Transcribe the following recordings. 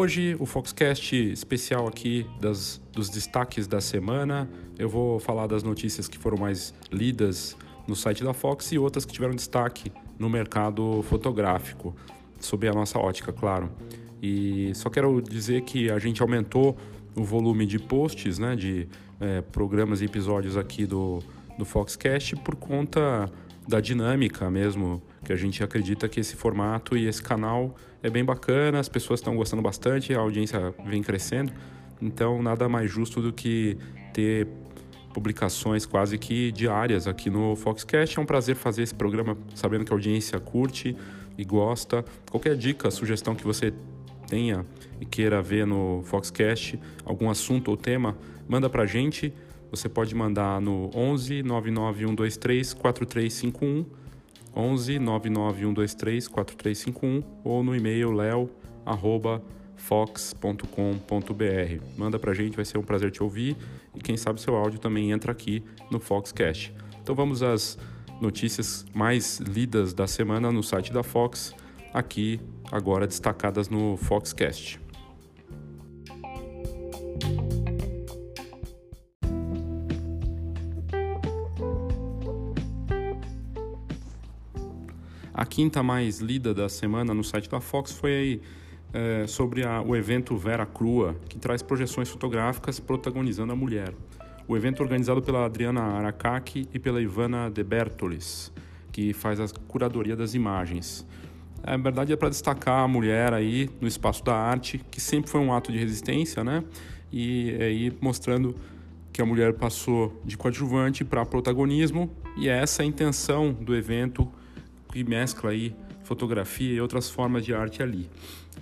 Hoje o Foxcast especial aqui das, dos destaques da semana. Eu vou falar das notícias que foram mais lidas no site da Fox e outras que tiveram destaque no mercado fotográfico, sob a nossa ótica, claro. E só quero dizer que a gente aumentou o volume de posts, né, de é, programas e episódios aqui do, do Foxcast por conta da dinâmica mesmo, que a gente acredita que esse formato e esse canal é bem bacana, as pessoas estão gostando bastante, a audiência vem crescendo, então nada mais justo do que ter publicações quase que diárias aqui no Foxcast. É um prazer fazer esse programa sabendo que a audiência curte e gosta. Qualquer dica, sugestão que você tenha e queira ver no Foxcast, algum assunto ou tema, manda pra gente. Você pode mandar no 11 99123 4351, 11 99123 4351 ou no e-mail leo@fox.com.br. Manda pra gente, vai ser um prazer te ouvir e quem sabe seu áudio também entra aqui no Foxcast. Então vamos às notícias mais lidas da semana no site da Fox, aqui agora destacadas no Foxcast. A quinta mais lida da semana no site da Fox foi é, sobre a, o evento Vera Crua, que traz projeções fotográficas protagonizando a mulher. O evento é organizado pela Adriana Aracaki e pela Ivana De Bertolis, que faz a curadoria das imagens. A verdade é para destacar a mulher aí no espaço da arte, que sempre foi um ato de resistência, né? E aí mostrando que a mulher passou de coadjuvante para protagonismo, e é essa a intenção do evento que mescla aí fotografia e outras formas de arte ali.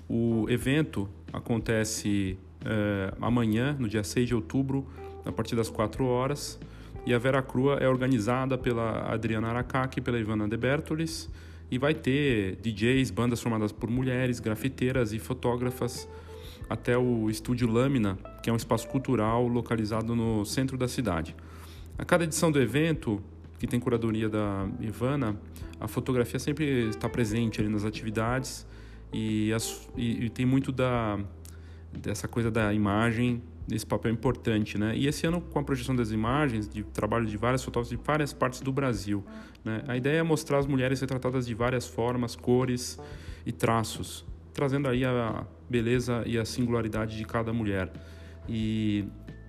O evento acontece é, amanhã, no dia 6 de outubro, a partir das 4 horas, e a Vera Crua é organizada pela Adriana Aracaki e pela Ivana De Bertolis, e vai ter DJs, bandas formadas por mulheres, grafiteiras e fotógrafas, até o Estúdio Lâmina, que é um espaço cultural localizado no centro da cidade. A cada edição do evento, que tem curadoria da Ivana, a fotografia sempre está presente ali nas atividades e, as, e, e tem muito da, dessa coisa da imagem esse papel importante, né? E esse ano com a projeção das imagens, de trabalho de várias fotógrafas de várias partes do Brasil, né? A ideia é mostrar as mulheres retratadas de várias formas, cores e traços, trazendo aí a beleza e a singularidade de cada mulher. E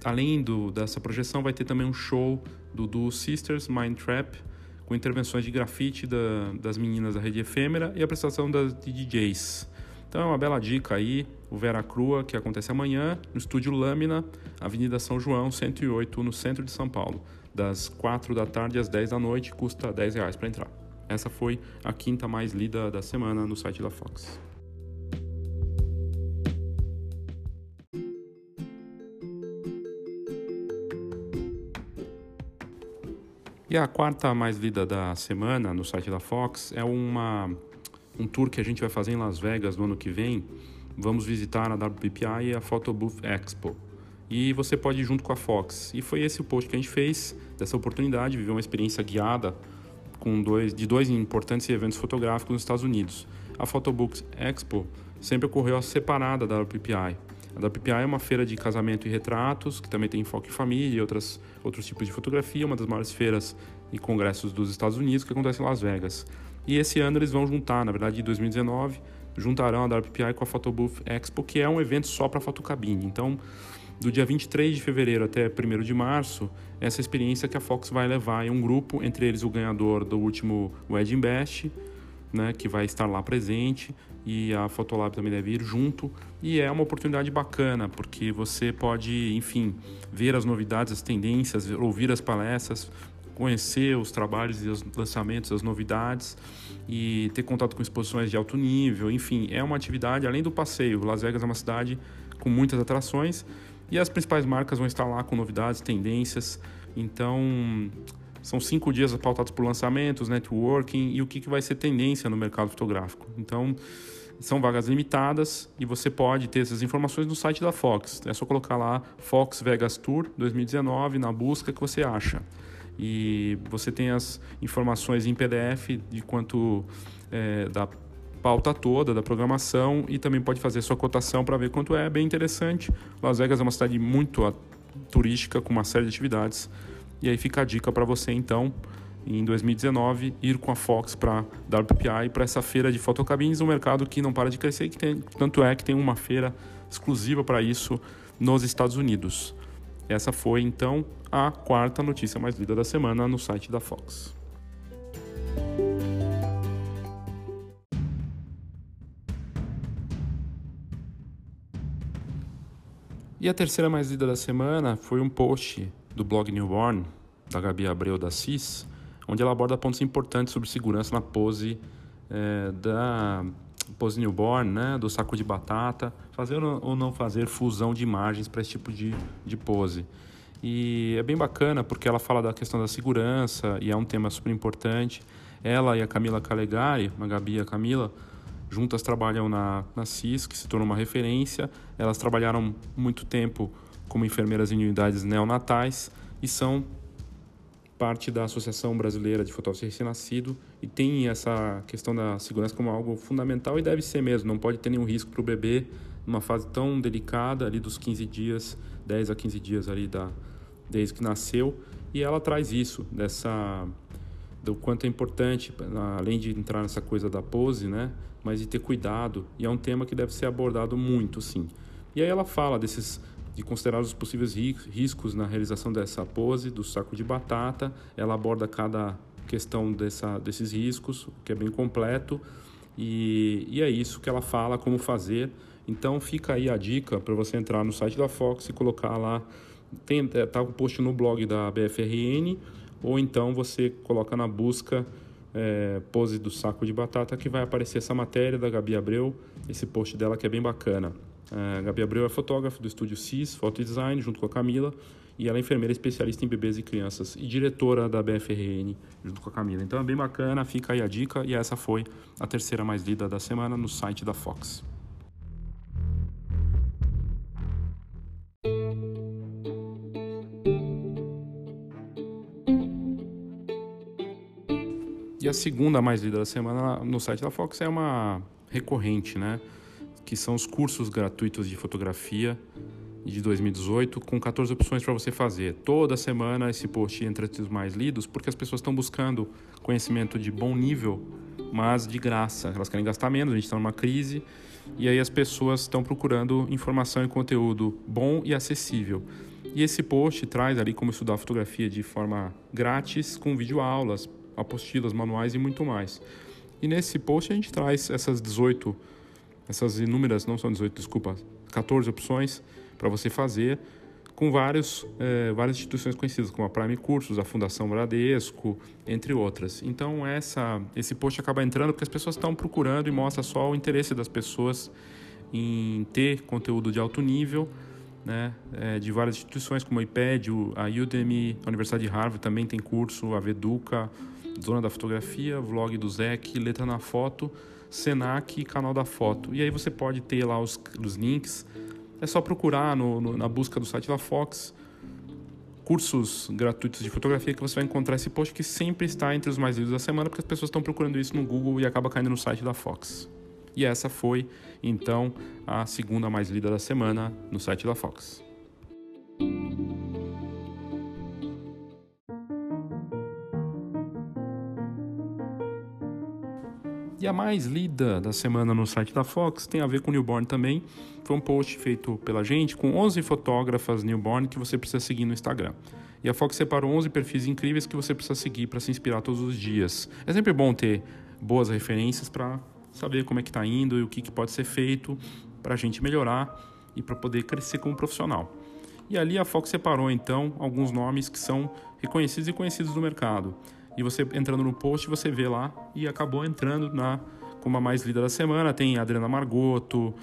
além do, dessa projeção, vai ter também um show do duo Sisters Mind Trap, com intervenções de grafite da, das meninas da rede efêmera e a prestação das de DJs. Então é uma bela dica aí, o Vera Crua, que acontece amanhã, no Estúdio Lâmina, Avenida São João, 108, no centro de São Paulo, das 4 da tarde às 10 da noite, custa 10 reais para entrar. Essa foi a quinta mais lida da semana no site da Fox. A quarta mais lida da semana no site da Fox é uma, um tour que a gente vai fazer em Las Vegas no ano que vem. Vamos visitar a WPPI e a Photo Booth Expo. E você pode ir junto com a Fox. E foi esse o post que a gente fez dessa oportunidade, viver uma experiência guiada com dois, de dois importantes eventos fotográficos nos Estados Unidos. A Photobooks Expo sempre ocorreu separada da WPPI. A WPI é uma feira de casamento e retratos, que também tem foco em família e outras, outros tipos de fotografia, uma das maiores feiras e congressos dos Estados Unidos, que acontece em Las Vegas. E esse ano eles vão juntar, na verdade, em 2019, juntarão a WPI com a Photobooth Expo, que é um evento só para fotocabine. Então, do dia 23 de fevereiro até 1 de março, essa experiência que a Fox vai levar em um grupo, entre eles o ganhador do último Wedding Best, né, que vai estar lá presente, e a Fotolab também deve ir junto. E é uma oportunidade bacana, porque você pode, enfim, ver as novidades, as tendências, ouvir as palestras, conhecer os trabalhos e os lançamentos, as novidades e ter contato com exposições de alto nível. Enfim, é uma atividade além do passeio. Las Vegas é uma cidade com muitas atrações e as principais marcas vão estar lá com novidades, tendências. Então, são cinco dias pautados por lançamentos, networking e o que, que vai ser tendência no mercado fotográfico. Então, são vagas limitadas e você pode ter essas informações no site da Fox. É só colocar lá Fox Vegas Tour 2019 na busca que você acha. E você tem as informações em PDF de quanto é, da pauta toda da programação e também pode fazer sua cotação para ver quanto é. é bem interessante. Las Vegas é uma cidade muito turística com uma série de atividades. E aí fica a dica para você então em 2019 ir com a Fox para WPI para essa feira de fotocabines, um mercado que não para de crescer, que tem, tanto é que tem uma feira exclusiva para isso nos Estados Unidos. Essa foi então a quarta notícia mais lida da semana no site da Fox. E a terceira mais lida da semana foi um post do blog Newborn, da Gabi Abreu da CIS, onde ela aborda pontos importantes sobre segurança na pose é, da pose newborn, né, do saco de batata, fazer ou não fazer fusão de imagens para esse tipo de, de pose. E é bem bacana porque ela fala da questão da segurança e é um tema super importante. Ela e a Camila Calegari, a Gabi e a Camila, juntas trabalham na, na CIS, que se tornou uma referência. Elas trabalharam muito tempo como enfermeiras em unidades neonatais e são parte da Associação Brasileira de Fotógrafos Recém-Nascido e tem essa questão da segurança como algo fundamental e deve ser mesmo, não pode ter nenhum risco para o bebê numa fase tão delicada ali dos 15 dias, 10 a 15 dias ali da desde que nasceu, e ela traz isso dessa do quanto é importante, além de entrar nessa coisa da pose, né, mas de ter cuidado, e é um tema que deve ser abordado muito, sim. E aí ela fala desses de considerar os possíveis riscos na realização dessa pose do saco de batata. Ela aborda cada questão dessa, desses riscos, que é bem completo, e, e é isso que ela fala, como fazer. Então fica aí a dica para você entrar no site da Fox e colocar lá, tem é, tá o um post no blog da BFRN, ou então você coloca na busca é, pose do saco de batata que vai aparecer essa matéria da Gabi Abreu, esse post dela que é bem bacana. A Gabi Abreu é fotógrafa do estúdio CIS, Foto Design, junto com a Camila, e ela é enfermeira especialista em bebês e crianças e diretora da BFRN, junto com a Camila. Então é bem bacana, fica aí a dica, e essa foi a terceira mais lida da semana no site da Fox. E a segunda mais lida da semana no site da Fox é uma recorrente, né? Que são os cursos gratuitos de fotografia de 2018, com 14 opções para você fazer. Toda semana esse post entra entre os mais lidos, porque as pessoas estão buscando conhecimento de bom nível, mas de graça. Elas querem gastar menos, a gente está numa crise, e aí as pessoas estão procurando informação e conteúdo bom e acessível. E esse post traz ali como estudar fotografia de forma grátis, com videoaulas, apostilas, manuais e muito mais. E nesse post a gente traz essas 18 essas inúmeras, não são 18, desculpa, 14 opções para você fazer com vários, é, várias instituições conhecidas, como a Prime Cursos, a Fundação Bradesco, entre outras. Então, essa, esse post acaba entrando porque as pessoas estão procurando e mostra só o interesse das pessoas em ter conteúdo de alto nível, né, é, de várias instituições, como a IPED, a Udemy, a Universidade de Harvard também tem curso, a Veduca, Zona da Fotografia, Vlog do Zec, Letra na Foto, Senac e Canal da Foto. E aí você pode ter lá os, os links. É só procurar no, no, na busca do site da Fox cursos gratuitos de fotografia que você vai encontrar esse post que sempre está entre os mais lidos da semana, porque as pessoas estão procurando isso no Google e acaba caindo no site da Fox. E essa foi, então, a segunda mais lida da semana no site da Fox. E a mais lida da semana no site da Fox tem a ver com newborn também. Foi um post feito pela gente com 11 fotógrafas newborn que você precisa seguir no Instagram. E a Fox separou 11 perfis incríveis que você precisa seguir para se inspirar todos os dias. É sempre bom ter boas referências para saber como é que está indo e o que, que pode ser feito para a gente melhorar e para poder crescer como profissional. E ali a Fox separou então alguns nomes que são reconhecidos e conhecidos no mercado. E você entrando no post, você vê lá e acabou entrando na como a mais lida da semana. Tem Adriana Margoto,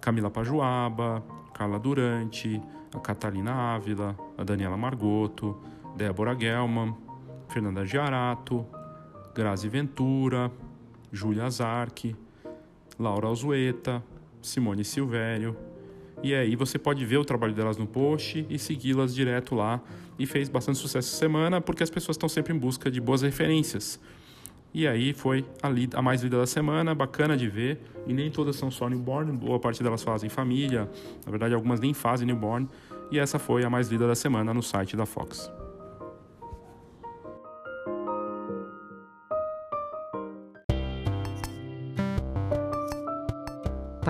Camila Pajuaba, Carla Durante, a Catalina Ávila, a Daniela Margoto, Débora Gelman, Fernanda Giarato, Grazi Ventura, Júlia Zarque, Laura Alzueta, Simone Silvério. E aí você pode ver o trabalho delas no post e segui-las direto lá. E fez bastante sucesso essa semana porque as pessoas estão sempre em busca de boas referências. E aí foi a, lida, a mais lida da semana, bacana de ver. E nem todas são só newborn, boa parte delas fazem família. Na verdade, algumas nem fazem newborn. E essa foi a mais lida da semana no site da Fox.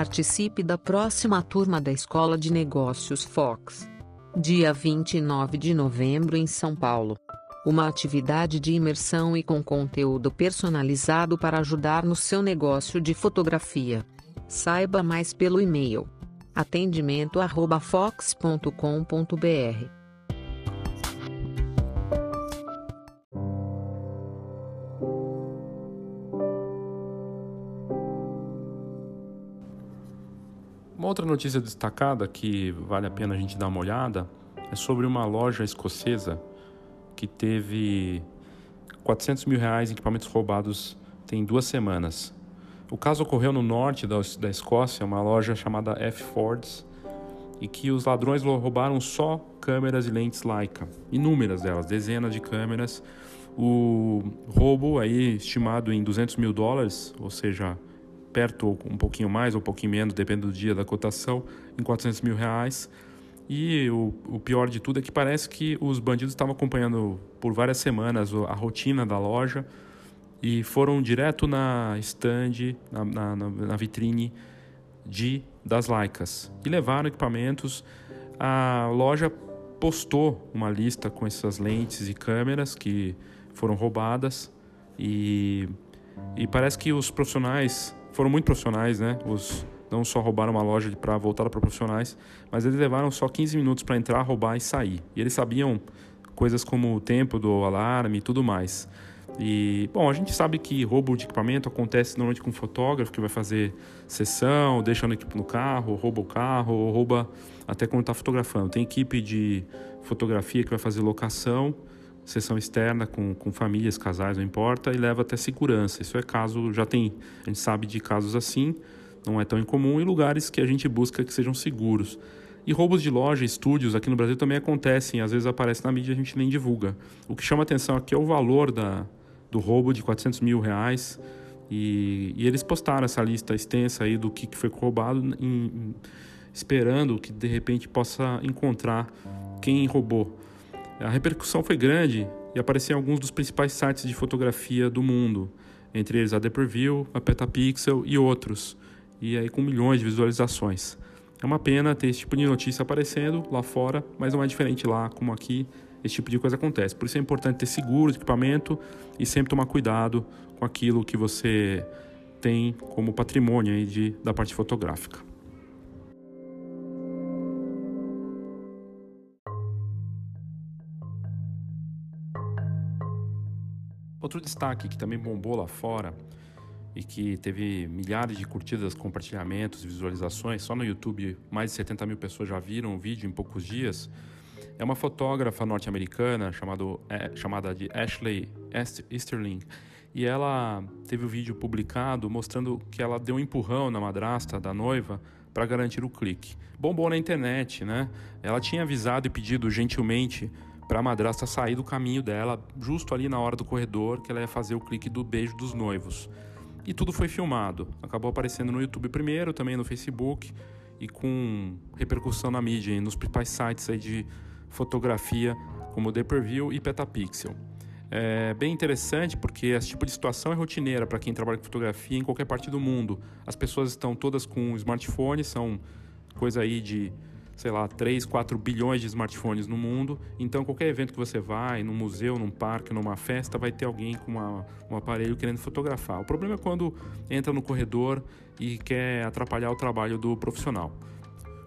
Participe da próxima turma da Escola de Negócios Fox. Dia 29 de novembro em São Paulo. Uma atividade de imersão e com conteúdo personalizado para ajudar no seu negócio de fotografia. Saiba mais pelo e-mail atendimento@fox.com.br. outra notícia destacada que vale a pena a gente dar uma olhada é sobre uma loja escocesa que teve 400 mil reais em equipamentos roubados tem duas semanas. O caso ocorreu no norte da, da Escócia, uma loja chamada F. Fords, e que os ladrões roubaram só câmeras e lentes Leica, inúmeras delas, dezenas de câmeras. O roubo aí estimado em 200 mil dólares, ou seja, perto ou um pouquinho mais ou um pouquinho menos, depende do dia da cotação, em 400 mil reais. E o, o pior de tudo é que parece que os bandidos estavam acompanhando por várias semanas a rotina da loja e foram direto na stand, na, na, na vitrine de das Laicas e levaram equipamentos. A loja postou uma lista com essas lentes e câmeras que foram roubadas e, e parece que os profissionais foram muito profissionais, né? Os não só roubaram uma loja para voltar para profissionais, mas eles levaram só 15 minutos para entrar, roubar e sair. E eles sabiam coisas como o tempo do alarme e tudo mais. E, bom, a gente sabe que roubo de equipamento acontece normalmente com um fotógrafo que vai fazer sessão, deixa o equipe no carro, rouba o carro, ou rouba até quando está fotografando. Tem equipe de fotografia que vai fazer locação sessão externa com, com famílias, casais, não importa, e leva até segurança. Isso é caso, já tem, a gente sabe de casos assim, não é tão incomum, e lugares que a gente busca que sejam seguros. E roubos de loja, estúdios aqui no Brasil também acontecem, às vezes aparece na mídia e a gente nem divulga. O que chama atenção aqui é o valor da, do roubo de 400 mil reais, e, e eles postaram essa lista extensa aí do que, que foi roubado, em, esperando que de repente possa encontrar quem roubou. A repercussão foi grande e apareceu em alguns dos principais sites de fotografia do mundo, entre eles a Deperview, a Petapixel e outros, e aí com milhões de visualizações. É uma pena ter esse tipo de notícia aparecendo lá fora, mas não é diferente lá como aqui, esse tipo de coisa acontece. Por isso é importante ter seguro de equipamento e sempre tomar cuidado com aquilo que você tem como patrimônio aí de, da parte fotográfica. Outro destaque que também bombou lá fora e que teve milhares de curtidas, compartilhamentos, visualizações, só no YouTube mais de 70 mil pessoas já viram o vídeo em poucos dias, é uma fotógrafa norte-americana é, chamada de Ashley Easterling e ela teve o um vídeo publicado mostrando que ela deu um empurrão na madrasta da noiva para garantir o clique. Bombou na internet, né? Ela tinha avisado e pedido gentilmente para a madrasta sair do caminho dela, justo ali na hora do corredor, que ela ia fazer o clique do beijo dos noivos. E tudo foi filmado. Acabou aparecendo no YouTube primeiro, também no Facebook e com repercussão na mídia, nos principais sites aí de fotografia, como The Preview e Petapixel. É bem interessante porque esse tipo de situação é rotineira para quem trabalha com fotografia em qualquer parte do mundo. As pessoas estão todas com smartphones, são coisa aí de sei lá, 3, 4 bilhões de smartphones no mundo. Então, qualquer evento que você vai, num museu, num parque, numa festa, vai ter alguém com uma, um aparelho querendo fotografar. O problema é quando entra no corredor e quer atrapalhar o trabalho do profissional.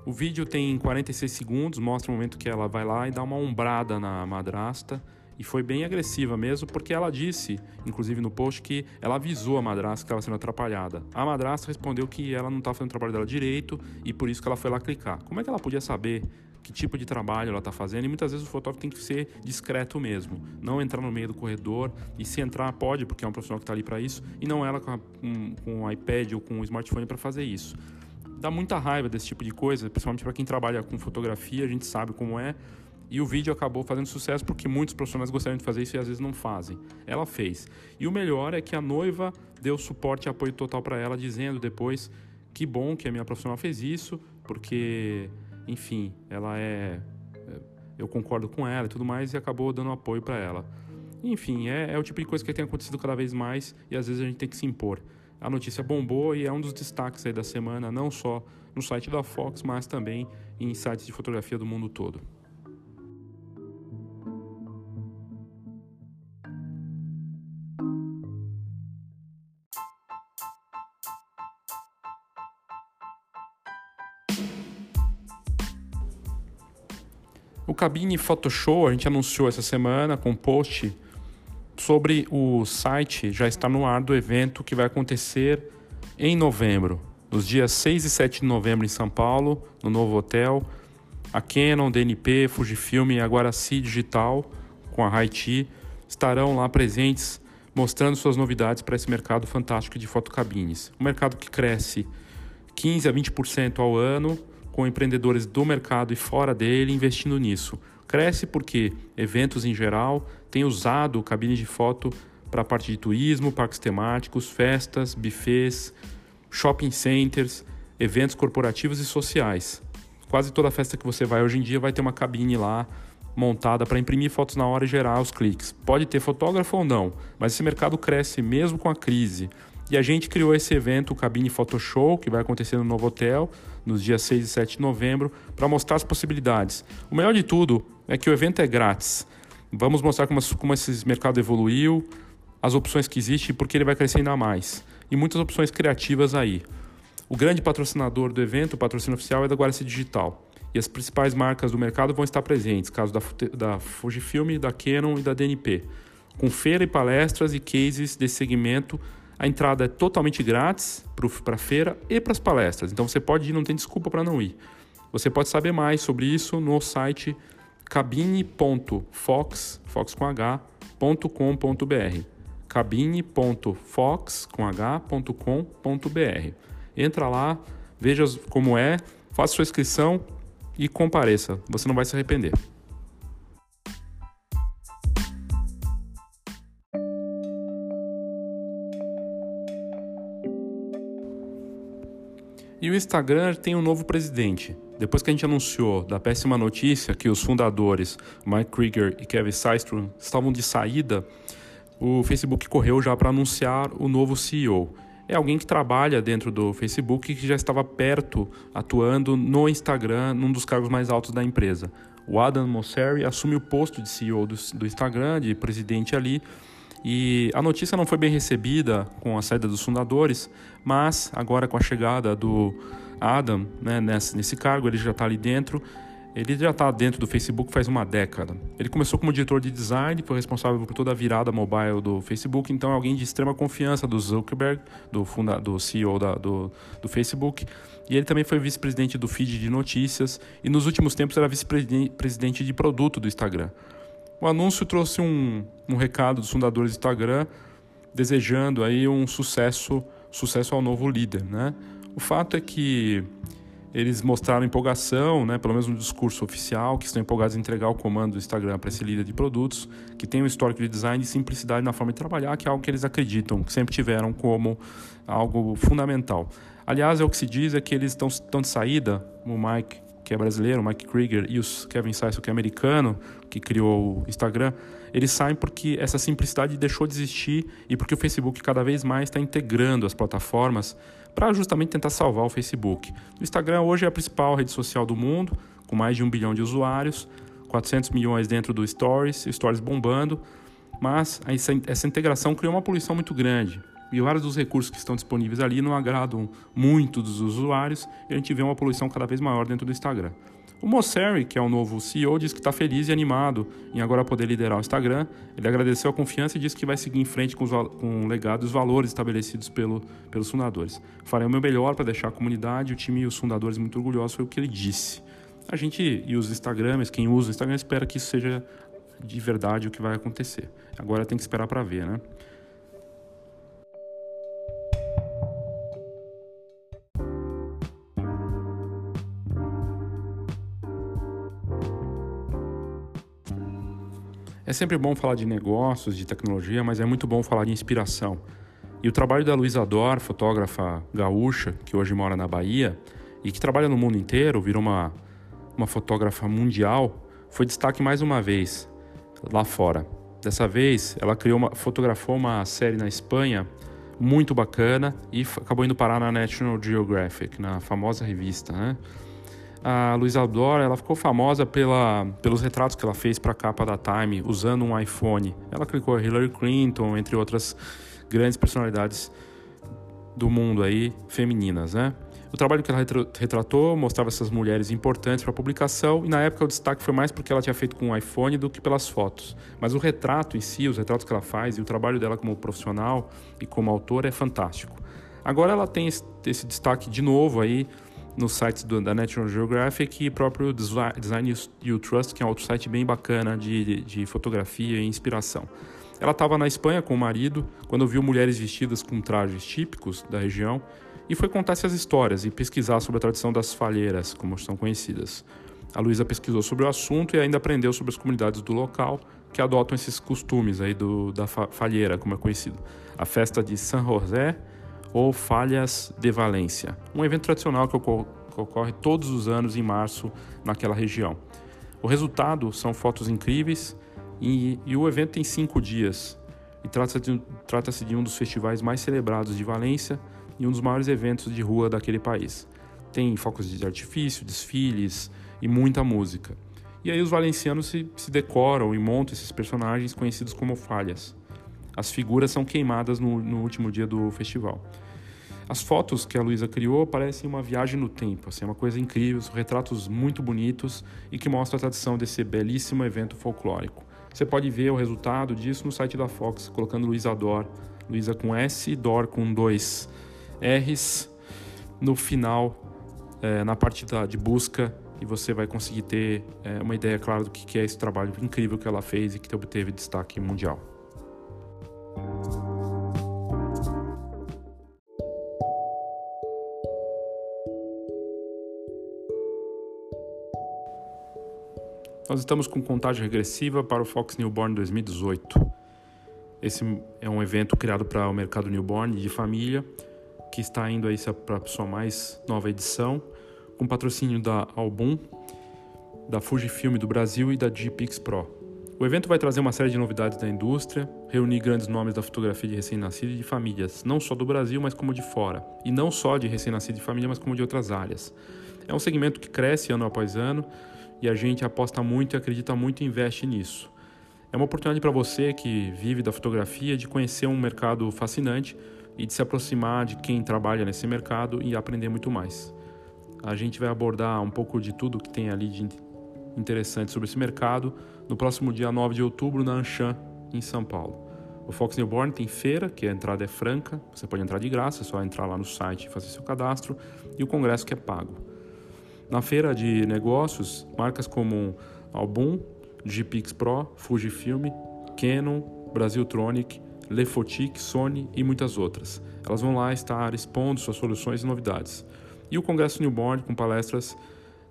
O vídeo tem 46 segundos, mostra o momento que ela vai lá e dá uma ombrada na madrasta. E foi bem agressiva mesmo, porque ela disse, inclusive no post, que ela avisou a madrasta que estava sendo atrapalhada. A madrasta respondeu que ela não estava fazendo o trabalho dela direito e por isso que ela foi lá clicar. Como é que ela podia saber que tipo de trabalho ela está fazendo? E muitas vezes o fotógrafo tem que ser discreto mesmo, não entrar no meio do corredor. E se entrar, pode, porque é um profissional que está ali para isso, e não ela com, a, com, com o iPad ou com o smartphone para fazer isso dá muita raiva desse tipo de coisa, principalmente para quem trabalha com fotografia, a gente sabe como é. E o vídeo acabou fazendo sucesso porque muitos profissionais gostariam de fazer isso e às vezes não fazem. Ela fez. E o melhor é que a noiva deu suporte e apoio total para ela, dizendo depois que bom que a minha profissional fez isso, porque, enfim, ela é. Eu concordo com ela e tudo mais, e acabou dando apoio para ela. Enfim, é, é o tipo de coisa que tem acontecido cada vez mais e às vezes a gente tem que se impor. A notícia bombou e é um dos destaques aí da semana, não só no site da Fox, mas também em sites de fotografia do mundo todo. O Cabine Photoshop a gente anunciou essa semana com um post sobre o site já está no ar do evento que vai acontecer em novembro, nos dias 6 e 7 de novembro em São Paulo, no novo hotel. A Canon, DNP, Fujifilm e a Guaraci Digital com a Haiti estarão lá presentes mostrando suas novidades para esse mercado fantástico de fotocabines. Um mercado que cresce 15 a 20% ao ano, com empreendedores do mercado e fora dele investindo nisso. Cresce porque eventos em geral têm usado cabines de foto para parte de turismo, parques temáticos, festas, buffets, shopping centers, eventos corporativos e sociais. Quase toda festa que você vai hoje em dia vai ter uma cabine lá montada para imprimir fotos na hora e gerar os cliques. Pode ter fotógrafo ou não, mas esse mercado cresce mesmo com a crise. E a gente criou esse evento, o Cabine Photoshow, que vai acontecer no novo hotel, nos dias 6 e 7 de novembro, para mostrar as possibilidades. O melhor de tudo é que o evento é grátis. Vamos mostrar como, como esse mercado evoluiu, as opções que existem e por que ele vai crescer ainda mais. E muitas opções criativas aí. O grande patrocinador do evento, o patrocínio oficial, é da Guaraci Digital. E as principais marcas do mercado vão estar presentes, caso da, da Fujifilm, da Canon e da DNP. Com feira e palestras e cases desse segmento, a entrada é totalmente grátis para a feira e para as palestras. Então você pode ir, não tem desculpa para não ir. Você pode saber mais sobre isso no site cabine.fox, fox com h.com.br. cabine.fox com h.com.br. Entra lá, veja como é, faça sua inscrição e compareça. Você não vai se arrepender. O Instagram tem um novo presidente. Depois que a gente anunciou da péssima notícia que os fundadores Mike Krieger e Kevin Systrom estavam de saída, o Facebook correu já para anunciar o novo CEO. É alguém que trabalha dentro do Facebook que já estava perto, atuando no Instagram, num dos cargos mais altos da empresa. O Adam Mosseri assume o posto de CEO do, do Instagram, de presidente ali, e a notícia não foi bem recebida com a saída dos fundadores, mas agora com a chegada do Adam né, nesse, nesse cargo, ele já está ali dentro. Ele já está dentro do Facebook faz uma década. Ele começou como diretor de design, foi responsável por toda a virada mobile do Facebook, então é alguém de extrema confiança do Zuckerberg, do, funda, do CEO da, do, do Facebook. E ele também foi vice-presidente do feed de notícias e nos últimos tempos era vice-presidente de produto do Instagram. O anúncio trouxe um, um recado dos fundadores do Instagram desejando aí um sucesso, sucesso ao novo líder, né? O fato é que eles mostraram empolgação, né, pelo menos no discurso oficial, que estão empolgados em entregar o comando do Instagram para esse líder de produtos, que tem um histórico de design e simplicidade na forma de trabalhar, que é algo que eles acreditam, que sempre tiveram como algo fundamental. Aliás, é o que se diz é que eles estão, de saída, o Mike que é brasileiro, o Mike Krieger, e o Kevin Systrom, que é americano, que criou o Instagram, eles saem porque essa simplicidade deixou de existir e porque o Facebook cada vez mais está integrando as plataformas para justamente tentar salvar o Facebook. O Instagram hoje é a principal rede social do mundo, com mais de um bilhão de usuários, 400 milhões dentro do Stories, Stories bombando, mas essa integração criou uma poluição muito grande. E vários dos recursos que estão disponíveis ali não agradam muito dos usuários e a gente vê uma poluição cada vez maior dentro do Instagram. O Mosseri, que é o novo CEO, diz que está feliz e animado em agora poder liderar o Instagram. Ele agradeceu a confiança e disse que vai seguir em frente com, os, com o legado e os valores estabelecidos pelo, pelos fundadores. Farei o meu melhor para deixar a comunidade, o time e os fundadores muito orgulhosos, foi o que ele disse. A gente e os Instagrams, quem usa o Instagram, espera que isso seja de verdade o que vai acontecer. Agora tem que esperar para ver, né? É sempre bom falar de negócios, de tecnologia, mas é muito bom falar de inspiração. E o trabalho da Luísa Dor, fotógrafa gaúcha, que hoje mora na Bahia e que trabalha no mundo inteiro, virou uma, uma fotógrafa mundial, foi destaque mais uma vez lá fora. Dessa vez, ela criou uma, fotografou uma série na Espanha muito bacana e acabou indo parar na National Geographic, na famosa revista, né? A Luísa Dora, ela ficou famosa pela, pelos retratos que ela fez para a capa da Time usando um iPhone. Ela clicou Hillary Clinton, entre outras grandes personalidades do mundo aí femininas, né? O trabalho que ela retratou mostrava essas mulheres importantes para a publicação e na época o destaque foi mais porque ela tinha feito com um iPhone do que pelas fotos. Mas o retrato em si, os retratos que ela faz e o trabalho dela como profissional e como autora é fantástico. Agora ela tem esse destaque de novo aí nos sites do, da National Geographic e próprio Design You Trust, que é um outro site bem bacana de, de fotografia e inspiração. Ela estava na Espanha com o marido quando viu mulheres vestidas com trajes típicos da região e foi contar essas histórias e pesquisar sobre a tradição das falheiras, como são conhecidas. A Luísa pesquisou sobre o assunto e ainda aprendeu sobre as comunidades do local que adotam esses costumes aí do, da falheira, como é conhecido. A festa de San José ou Falhas de Valência, um evento tradicional que ocorre todos os anos em março naquela região. O resultado são fotos incríveis e, e o evento tem cinco dias. E trata-se de, trata de um dos festivais mais celebrados de Valência e um dos maiores eventos de rua daquele país. Tem focos de artifício, desfiles e muita música. E aí os valencianos se, se decoram e montam esses personagens conhecidos como falhas. As figuras são queimadas no, no último dia do festival. As fotos que a Luísa criou parecem uma viagem no tempo, assim, é uma coisa incrível, são retratos muito bonitos e que mostram a tradição desse belíssimo evento folclórico. Você pode ver o resultado disso no site da Fox, colocando Luísa Dor, Luísa com S, Dor com dois R's no final, é, na parte da, de busca, e você vai conseguir ter é, uma ideia clara do que é esse trabalho incrível que ela fez e que obteve destaque mundial. Nós estamos com contagem regressiva para o Fox Newborn 2018. Esse é um evento criado para o mercado newborn de família, que está indo aí para a sua mais nova edição, com patrocínio da Album, da Fujifilm do Brasil e da Gpix Pro. O evento vai trazer uma série de novidades da indústria, reunir grandes nomes da fotografia de recém-nascido e de famílias, não só do Brasil, mas como de fora. E não só de recém-nascido e família, mas como de outras áreas. É um segmento que cresce ano após ano, e a gente aposta muito e acredita muito e investe nisso. É uma oportunidade para você que vive da fotografia de conhecer um mercado fascinante e de se aproximar de quem trabalha nesse mercado e aprender muito mais. A gente vai abordar um pouco de tudo que tem ali de interessante sobre esse mercado no próximo dia 9 de outubro na Anshan, em São Paulo. O Fox Newborn tem feira, que a entrada é franca, você pode entrar de graça, é só entrar lá no site e fazer seu cadastro, e o congresso que é pago. Na feira de negócios, marcas como Album, Gpix Pro, Fujifilm, Canon, Brasiltronic, Lefotic, Sony e muitas outras. Elas vão lá estar expondo suas soluções e novidades. E o Congresso Newborn com palestras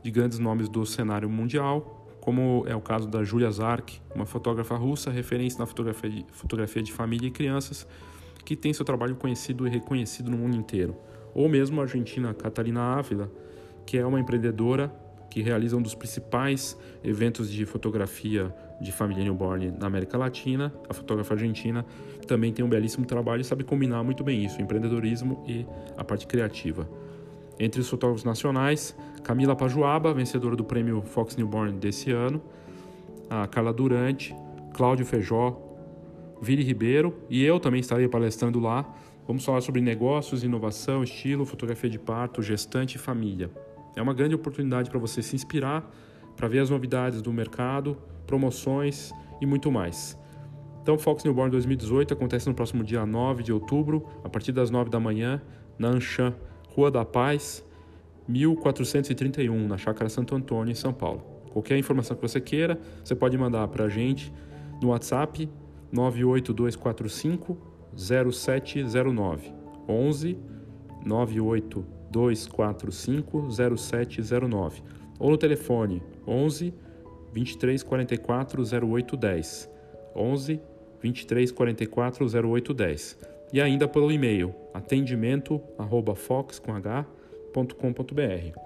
de grandes nomes do cenário mundial, como é o caso da Julia Zark, uma fotógrafa russa referência na fotografia de, fotografia de família e crianças, que tem seu trabalho conhecido e reconhecido no mundo inteiro. Ou mesmo a argentina Catalina Ávila, que é uma empreendedora que realiza um dos principais eventos de fotografia de família newborn na América Latina. A fotógrafa argentina também tem um belíssimo trabalho e sabe combinar muito bem isso, empreendedorismo e a parte criativa. Entre os fotógrafos nacionais, Camila Pajuaba, vencedora do prêmio Fox Newborn desse ano, a Carla Durante, Cláudio Feijó, Vire Ribeiro e eu também estarei palestrando lá Vamos falar sobre negócios, inovação, estilo, fotografia de parto, gestante e família. É uma grande oportunidade para você se inspirar, para ver as novidades do mercado, promoções e muito mais. Então, Fox Newborn 2018 acontece no próximo dia 9 de outubro, a partir das 9 da manhã, na Anchan, Rua da Paz, 1431, na Chácara Santo Antônio, em São Paulo. Qualquer informação que você queira, você pode mandar para a gente no WhatsApp 98245 0709 11 98245 0709 ou no telefone 11 2344 0810 11 2344 0810 e ainda pelo e-mail atendimento@fox.com.br.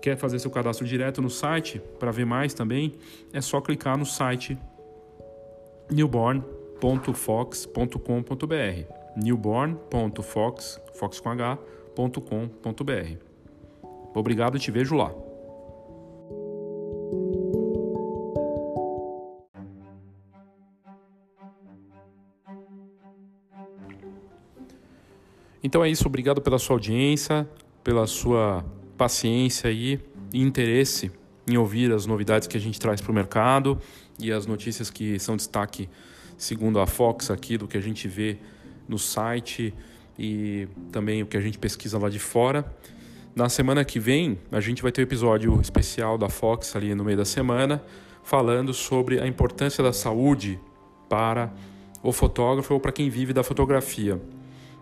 Quer fazer seu cadastro direto no site para ver mais também? É só clicar no site newborn.fox.com.br newborn.fox.com.br Obrigado e te vejo lá. Então é isso, obrigado pela sua audiência, pela sua paciência aí e interesse em ouvir as novidades que a gente traz para o mercado e as notícias que são destaque segundo a Fox aqui do que a gente vê no site e também o que a gente pesquisa lá de fora. Na semana que vem, a gente vai ter um episódio especial da Fox ali no meio da semana, falando sobre a importância da saúde para o fotógrafo ou para quem vive da fotografia.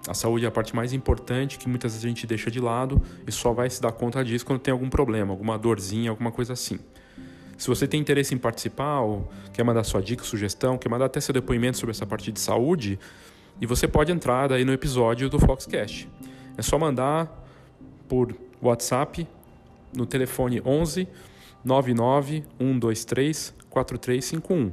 A saúde é a parte mais importante que muitas vezes a gente deixa de lado e só vai se dar conta disso quando tem algum problema, alguma dorzinha, alguma coisa assim. Se você tem interesse em participar ou quer mandar sua dica, sugestão, quer mandar até seu depoimento sobre essa parte de saúde, e você pode entrar aí no episódio do Foxcast. É só mandar por WhatsApp no telefone 11 99 123 4351.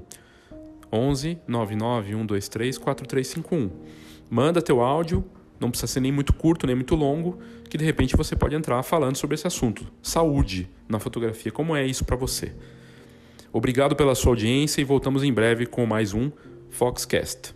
11 99 123 4351 manda teu áudio, não precisa ser nem muito curto, nem muito longo, que de repente você pode entrar falando sobre esse assunto. Saúde na fotografia, como é isso para você? Obrigado pela sua audiência e voltamos em breve com mais um Foxcast.